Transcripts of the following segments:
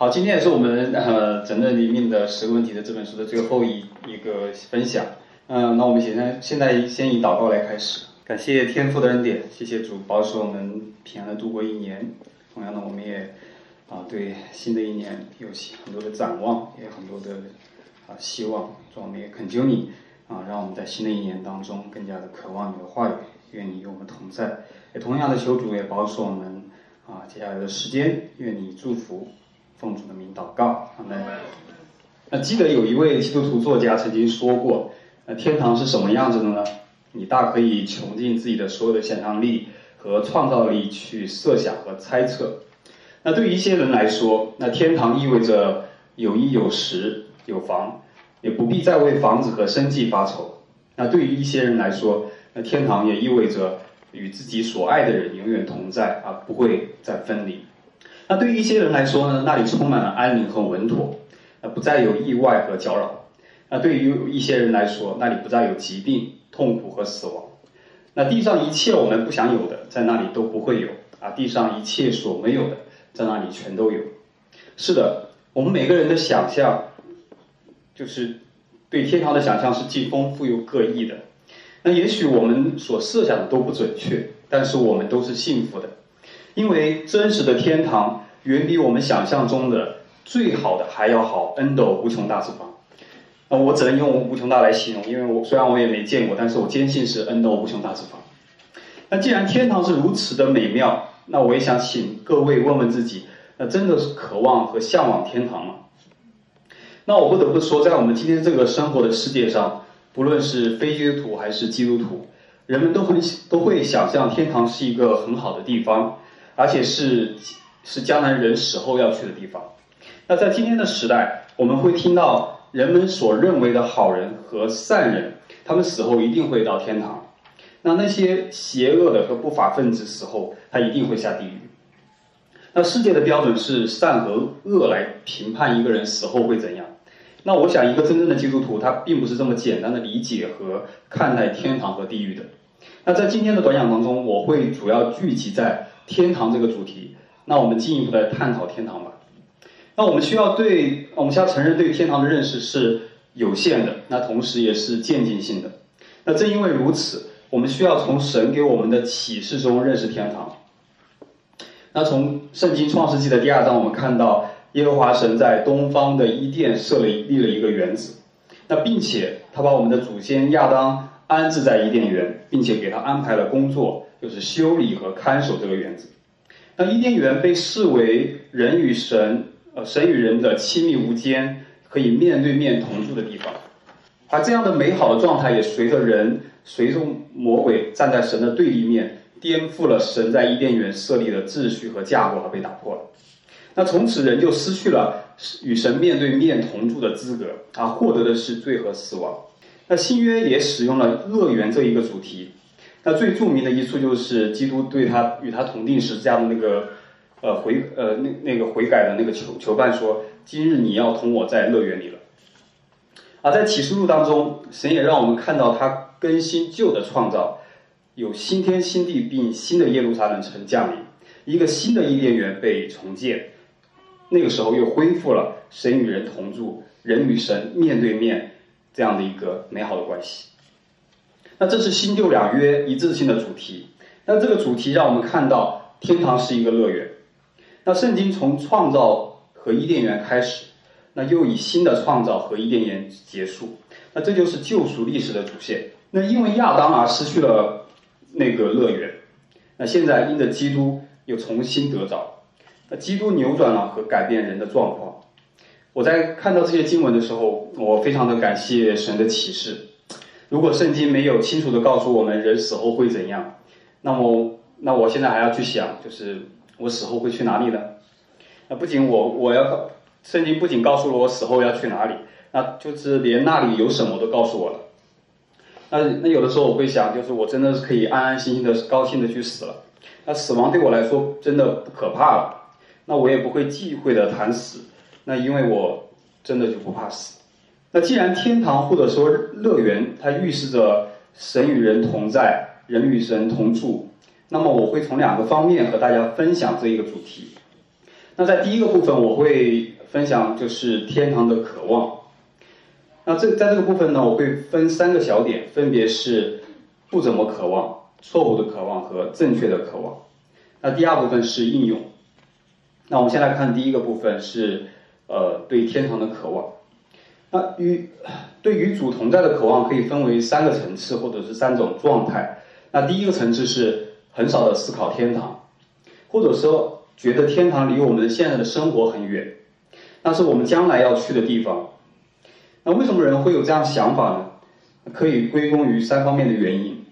好，今天也是我们呃整个里面的十个问题的这本书的最后一一个分享。嗯，那我们现在现在先以祷告来开始，感谢天父的恩典，谢谢主保守我们平安的度过一年。同样的，我们也啊对新的一年有很多的展望，也有很多的啊希望。主，我们也恳求你啊，让我们在新的一年当中更加的渴望你的话语，愿你与我们同在。也同样的，求主也保守我们啊接下来的时间，愿你祝福。奉主的名祷告，好们。那记得有一位基督徒作家曾经说过，那天堂是什么样子的呢？你大可以穷尽自己的所有的想象力和创造力去设想和猜测。那对于一些人来说，那天堂意味着有衣有食有房，也不必再为房子和生计发愁。那对于一些人来说，那天堂也意味着与自己所爱的人永远同在，而不会再分离。那对于一些人来说呢，那里充满了安宁和稳妥，那不再有意外和搅扰。那对于一些人来说，那里不再有疾病、痛苦和死亡。那地上一切我们不想有的，在那里都不会有啊！地上一切所没有的，在那里全都有。是的，我们每个人的想象，就是对天堂的想象是既丰富又各异的。那也许我们所设想的都不准确，但是我们都是幸福的。因为真实的天堂远比我们想象中的最好的还要好，n 斗无穷大之方。那我只能用无穷大来形容，因为我虽然我也没见过，但是我坚信是 n 斗无穷大之方。那既然天堂是如此的美妙，那我也想请各位问问自己，那真的是渴望和向往天堂吗？那我不得不说，在我们今天这个生活的世界上，不论是非基督徒还是基督徒，人们都很都会想象天堂是一个很好的地方。而且是是将来人死后要去的地方。那在今天的时代，我们会听到人们所认为的好人和善人，他们死后一定会到天堂。那那些邪恶的和不法分子死后，他一定会下地狱。那世界的标准是善和恶来评判一个人死后会怎样。那我想，一个真正的基督徒，他并不是这么简单的理解和看待天堂和地狱的。那在今天的短讲当中，我会主要聚集在。天堂这个主题，那我们进一步来探讨天堂吧。那我们需要对，我们需要承认对天堂的认识是有限的，那同时也是渐进性的。那正因为如此，我们需要从神给我们的启示中认识天堂。那从圣经创世纪的第二章，我们看到耶和华神在东方的伊甸设了立了一个园子，那并且他把我们的祖先亚当安置在伊甸园，并且给他安排了工作。就是修理和看守这个园子。那伊甸园被视为人与神，呃，神与人的亲密无间，可以面对面同住的地方。而这样的美好的状态，也随着人，随着魔鬼站在神的对立面，颠覆了神在伊甸园设立的秩序和架构，而被打破了。那从此人就失去了与神面对面同住的资格，啊，获得的是罪和死亡。那新约也使用了乐园这一个主题。那最著名的一处就是基督对他与他同定十字架的那个，呃悔呃那那个悔改的那个囚囚犯说：“今日你要同我在乐园里了。”而在启示录当中，神也让我们看到他更新旧的创造，有新天新地，并新的耶路撒冷城降临，一个新的伊甸园被重建，那个时候又恢复了神与人同住、人与神面对面这样的一个美好的关系。那这是新旧两约一致性的主题。那这个主题让我们看到天堂是一个乐园。那圣经从创造和伊甸园开始，那又以新的创造和伊甸园结束。那这就是救赎历史的主线。那因为亚当而失去了那个乐园，那现在因着基督又重新得着。那基督扭转了和改变人的状况。我在看到这些经文的时候，我非常的感谢神的启示。如果圣经没有清楚的告诉我们人死后会怎样，那么那我现在还要去想，就是我死后会去哪里呢？那不仅我我要圣经不仅告诉了我死后要去哪里，那就是连那里有什么都告诉我了。那那有的时候我会想，就是我真的是可以安安心心的高兴的去死了。那死亡对我来说真的不可怕了，那我也不会忌讳的谈死，那因为我真的就不怕死。那既然天堂或者说乐园，它预示着神与人同在，人与神同住，那么我会从两个方面和大家分享这一个主题。那在第一个部分，我会分享就是天堂的渴望。那这在这个部分呢，我会分三个小点，分别是不怎么渴望、错误的渴望和正确的渴望。那第二部分是应用。那我们先来看第一个部分是呃对天堂的渴望。那与对与主同在的渴望可以分为三个层次或者是三种状态。那第一个层次是很少的思考天堂，或者说觉得天堂离我们现在的生活很远，那是我们将来要去的地方。那为什么人会有这样想法呢？可以归功于三方面的原因。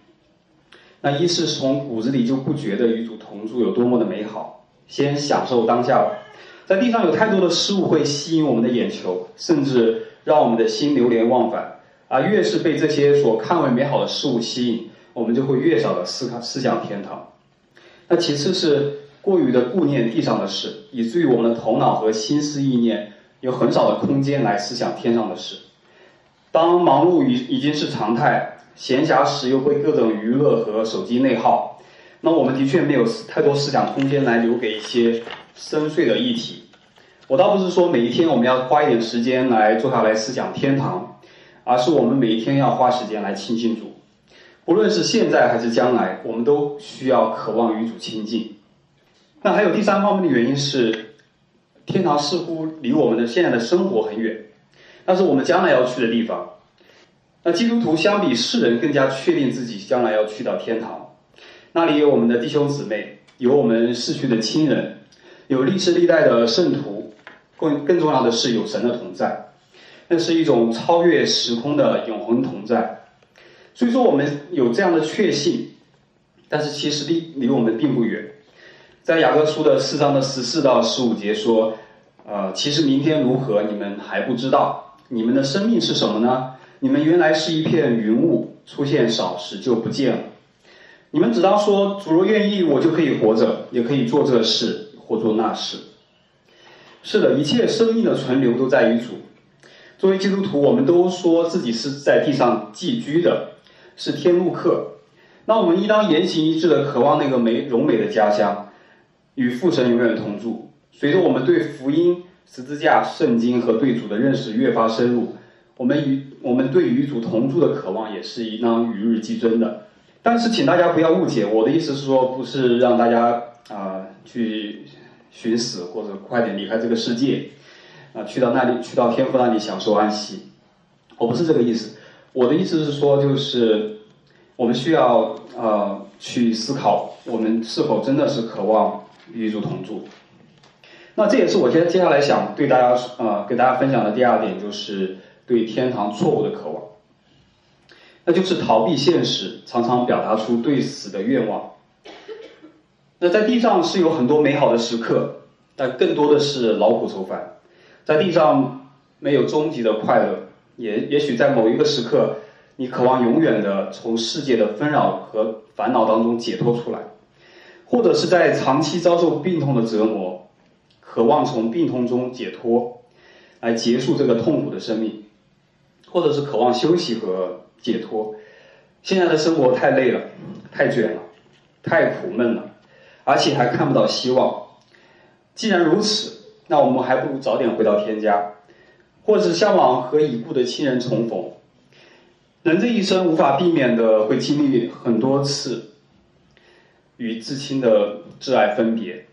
那一是从骨子里就不觉得与主同住有多么的美好，先享受当下吧。在地上有太多的事物会吸引我们的眼球，甚至让我们的心流连忘返。啊，越是被这些所看为美好的事物吸引，我们就会越少的思考思想天堂。那其次是过于的顾念地上的事，以至于我们的头脑和心思意念。有很少的空间来思想天上的事。当忙碌已已经是常态，闲暇时又会各种娱乐和手机内耗，那我们的确没有太多思想空间来留给一些深邃的议题。我倒不是说每一天我们要花一点时间来坐下来思想天堂，而是我们每一天要花时间来亲近主。不论是现在还是将来，我们都需要渴望与主亲近。那还有第三方面的原因是。天堂似乎离我们的现在的生活很远，那是我们将来要去的地方。那基督徒相比世人更加确定自己将来要去到天堂，那里有我们的弟兄姊妹，有我们逝去的亲人，有历世历代的圣徒，更更重要的是有神的同在，那是一种超越时空的永恒同在。所以说我们有这样的确信，但是其实离离我们并不远。在雅各书的四章的十四到十五节说，呃，其实明天如何，你们还不知道。你们的生命是什么呢？你们原来是一片云雾，出现少时就不见了。你们只当说，主若愿意，我就可以活着，也可以做这事或做那事。是的，一切生命的存留都在于主。作为基督徒，我们都说自己是在地上寄居的，是天路客。那我们应当言行一致的渴望那个美荣美的家乡。与父神永远同住。随着我们对福音、十字架、圣经和对主的认识越发深入，我们与我们对与主同住的渴望也是应当与日俱增的。但是，请大家不要误解，我的意思是说，不是让大家啊去寻死或者快点离开这个世界，啊去到那里去到天父那里享受安息。我不是这个意思。我的意思是说，就是我们需要呃去思考，我们是否真的是渴望。与主同住，那这也是我接接下来想对大家呃给大家分享的第二点，就是对天堂错误的渴望，那就是逃避现实，常常表达出对死的愿望。那在地上是有很多美好的时刻，但更多的是劳苦愁烦。在地上没有终极的快乐，也也许在某一个时刻，你渴望永远的从世界的纷扰和烦恼当中解脱出来。或者是在长期遭受病痛的折磨，渴望从病痛中解脱，来结束这个痛苦的生命；或者是渴望休息和解脱。现在的生活太累了，太卷了，太苦闷了，而且还看不到希望。既然如此，那我们还不如早点回到天家，或是向往和已故的亲人重逢。人这一生无法避免的会经历很多次。与至亲的挚爱分别，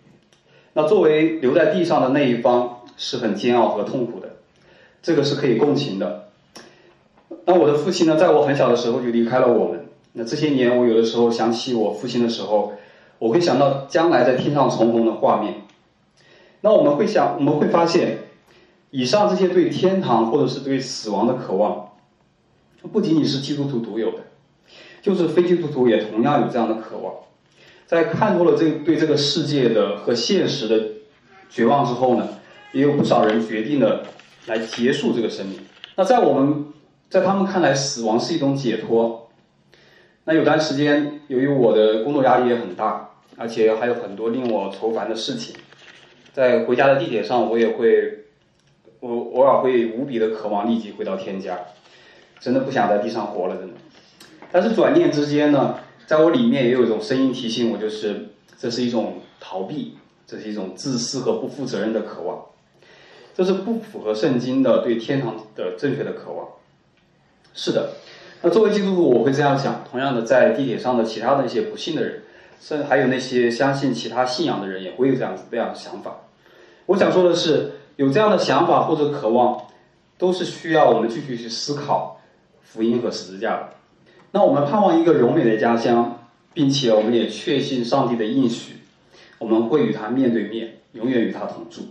那作为留在地上的那一方是很煎熬和痛苦的，这个是可以共情的。那我的父亲呢，在我很小的时候就离开了我们。那这些年，我有的时候想起我父亲的时候，我会想到将来在天上重逢的画面。那我们会想，我们会发现，以上这些对天堂或者是对死亡的渴望，不仅仅是基督徒独有的，就是非基督徒也同样有这样的渴望。在看多了这对这个世界的和现实的绝望之后呢，也有不少人决定了来结束这个生命。那在我们，在他们看来，死亡是一种解脱。那有段时间，由于我的工作压力也很大，而且还有很多令我愁烦的事情，在回家的地铁上，我也会，我偶尔会无比的渴望立即回到天家，真的不想在地上活了，真的。但是转念之间呢。在我里面也有一种声音提醒我，就是这是一种逃避，这是一种自私和不负责任的渴望，这是不符合圣经的对天堂的正确的渴望。是的，那作为基督徒，我会这样想。同样的，在地铁上的其他的一些不幸的人，甚至还有那些相信其他信仰的人，也会有这样子这样的想法。我想说的是，有这样的想法或者渴望，都是需要我们继续去思考福音和十字架的。那我们盼望一个柔美的家乡，并且我们也确信上帝的应许。我们会与他面对面，永远与他同住。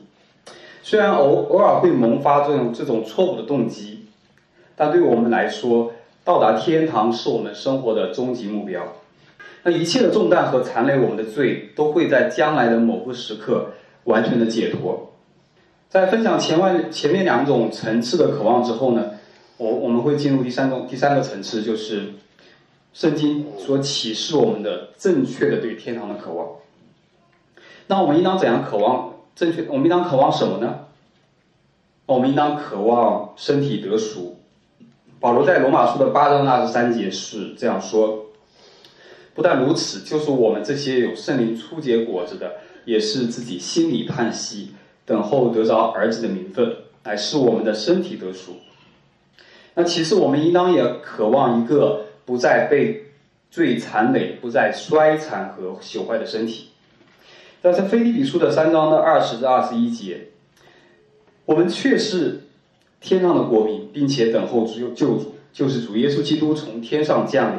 虽然偶偶尔会萌发这种这种错误的动机，但对我们来说，到达天堂是我们生活的终极目标。那一切的重担和残累我们的罪，都会在将来的某个时刻完全的解脱。在分享前外前面两种层次的渴望之后呢，我我们会进入第三种第三个层次，就是圣经所启示我们的正确的对天堂的渴望。那我们应当怎样渴望正确？我们应当渴望什么呢？我们应当渴望身体得赎。保罗在罗马书的八章二十三节是这样说：不但如此，就是我们这些有圣灵初结果子的，也是自己心里叹息，等候得着儿子的名分，乃是我们的身体得赎。那其实我们应当也渴望一个不再被罪残累、不再衰残和朽坏的身体。但是《菲利比书》的三章的二十至二十一节，我们却是天上的国民，并且等候主救主，就是主耶稣基督从天上降临。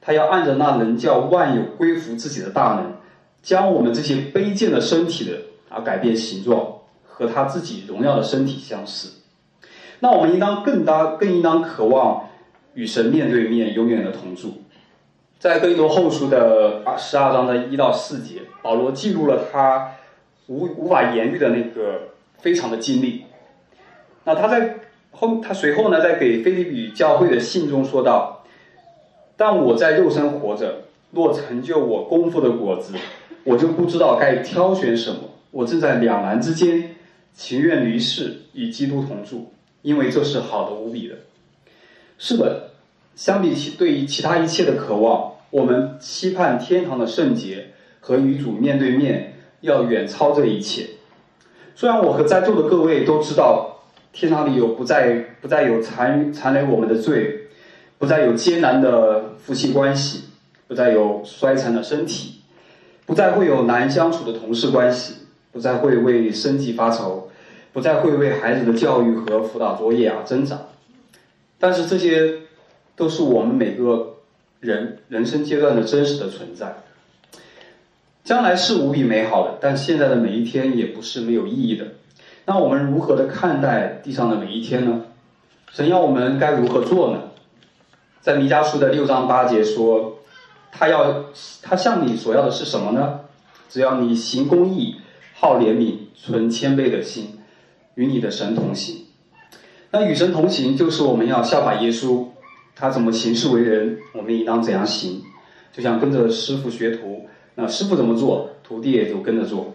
他要按着那能叫万有归服自己的大能，将我们这些卑贱的身体的啊改变形状，和他自己荣耀的身体相似。那我们应当更当更应当渴望与神面对面，永远的同住。在哥林多后书的二十二章的一到四节，保罗记录了他无无法言喻的那个非常的经历。那他在后他随后呢，在给菲利比教会的信中说道：“但我在肉身活着，若成就我功夫的果子，我就不知道该挑选什么。我正在两难之间，情愿离世与基督同住，因为这是好的无比的。”是的，相比起对于其他一切的渴望。我们期盼天堂的圣洁和与主面对面，要远超这一切。虽然我和在座的各位都知道，天堂里有不再不再有残残留我们的罪，不再有艰难的夫妻关系，不再有衰残的身体，不再会有难相处的同事关系，不再会为生计发愁，不再会为孩子的教育和辅导作业而挣扎。但是这些，都是我们每个。人人生阶段的真实的存在，将来是无比美好的，但现在的每一天也不是没有意义的。那我们如何的看待地上的每一天呢？神要我们该如何做呢？在弥迦书的六章八节说，他要他向你所要的是什么呢？只要你行公义、好怜悯、存谦卑的心，与你的神同行。那与神同行，就是我们要效法耶稣。他怎么行事为人，我们应当怎样行？就像跟着师傅学徒，那师傅怎么做，徒弟也就跟着做。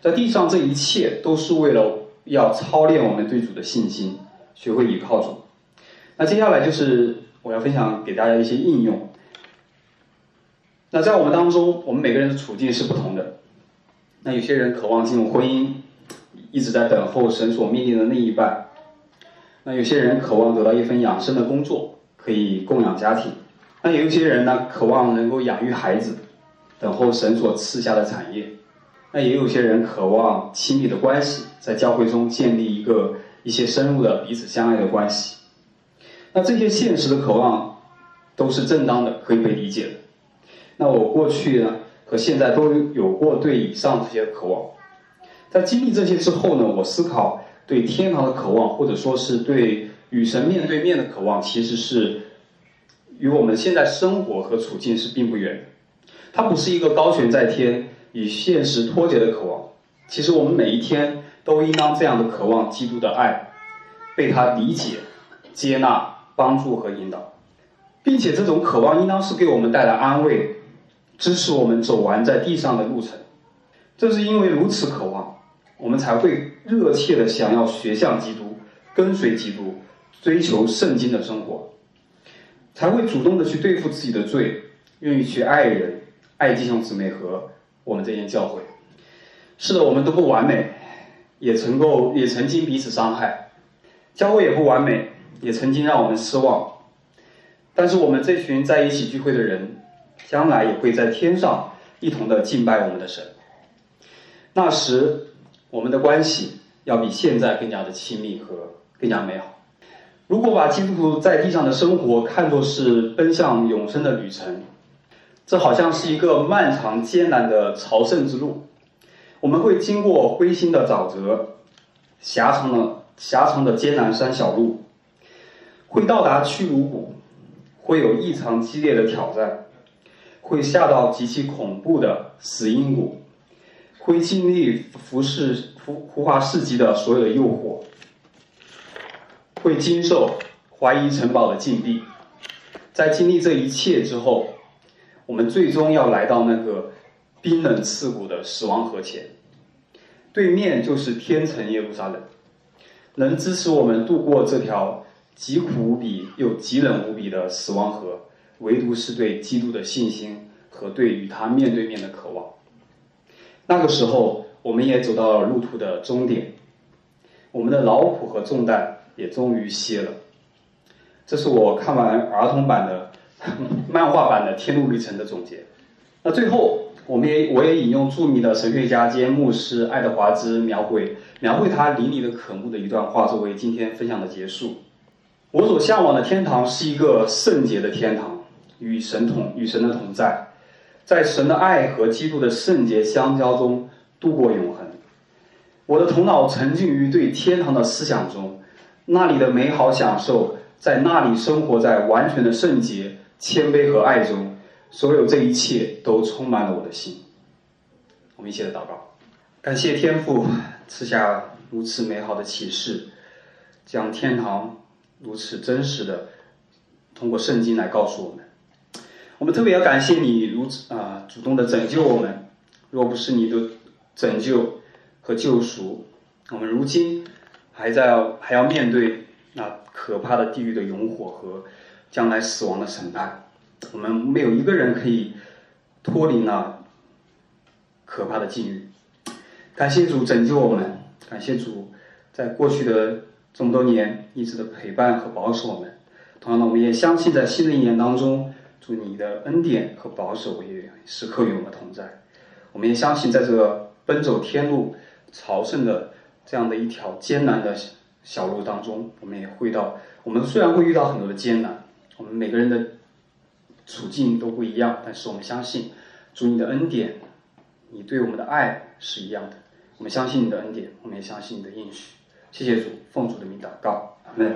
在地上，这一切都是为了要操练我们对主的信心，学会倚靠主。那接下来就是我要分享给大家一些应用。那在我们当中，我们每个人的处境是不同的。那有些人渴望进入婚姻，一直在等候神所命令的那一半。那有些人渴望得到一份养生的工作。可以供养家庭，那有一些人呢，渴望能够养育孩子，等候神所赐下的产业；那也有些人渴望亲密的关系，在教会中建立一个一些深入的彼此相爱的关系。那这些现实的渴望都是正当的，可以被理解的。那我过去呢和现在都有过对以上这些渴望，在经历这些之后呢，我思考对天堂的渴望，或者说是对。与神面对面的渴望，其实是与我们现在生活和处境是并不远的。它不是一个高悬在天、与现实脱节的渴望。其实我们每一天都应当这样的渴望基督的爱，被他理解、接纳、帮助和引导，并且这种渴望应当是给我们带来安慰，支持我们走完在地上的路程。正是因为如此渴望，我们才会热切的想要学像基督，跟随基督。追求圣经的生活，才会主动的去对付自己的罪，愿意去爱人、爱弟兄姊妹和我们这间教会。是的，我们都不完美，也曾够，也曾经彼此伤害，教会也不完美，也曾经让我们失望。但是我们这群在一起聚会的人，将来也会在天上一同的敬拜我们的神。那时，我们的关系要比现在更加的亲密和更加美好。如果把基督徒在地上的生活看作是奔向永生的旅程，这好像是一个漫长艰难的朝圣之路。我们会经过灰心的沼泽，狭长的狭长的艰难山小路，会到达屈辱谷，会有异常激烈的挑战，会下到极其恐怖的死因谷，会经历服饰浮浮华世纪的所有的诱惑，会经受怀疑城堡的禁闭。在经历这一切之后，我们最终要来到那个。冰冷刺骨的死亡河前，对面就是天城耶路撒冷，能支持我们渡过这条极苦无比又极冷无比的死亡河，唯独是对基督的信心和对与他面对面的渴望。那个时候，我们也走到了路途的终点，我们的劳苦和重担也终于歇了。这是我看完儿童版的 漫画版的《天路历程》的总结。那最后。我们也我也引用著名的神学家兼牧师爱德华兹描绘描绘他淋漓的渴慕的一段话作为今天分享的结束。我所向往的天堂是一个圣洁的天堂，与神同与神的同在，在神的爱和基督的圣洁相交中度过永恒。我的头脑沉浸于对天堂的思想中，那里的美好享受，在那里生活在完全的圣洁、谦卑和爱中。所有这一切都充满了我的心。我们一起来祷告，感谢天父赐下如此美好的启示，将天堂如此真实的通过圣经来告诉我们。我们特别要感谢你如此啊主动的拯救我们。若不是你的拯救和救赎，我们如今还在还要面对那可怕的地狱的永火和将来死亡的审判。我们没有一个人可以脱离那可怕的境遇。感谢主拯救我们，感谢主在过去的这么多年一直的陪伴和保守我们。同样的，我们也相信在新的一年当中，祝你的恩典和保守也时刻与我们同在。我们也相信，在这个奔走天路朝圣的这样的一条艰难的小路当中，我们也会到，我们虽然会遇到很多的艰难，我们每个人的。处境都不一样，但是我们相信主你的恩典，你对我们的爱是一样的。我们相信你的恩典，我们也相信你的应许。谢谢主，奉主的名祷告，阿门。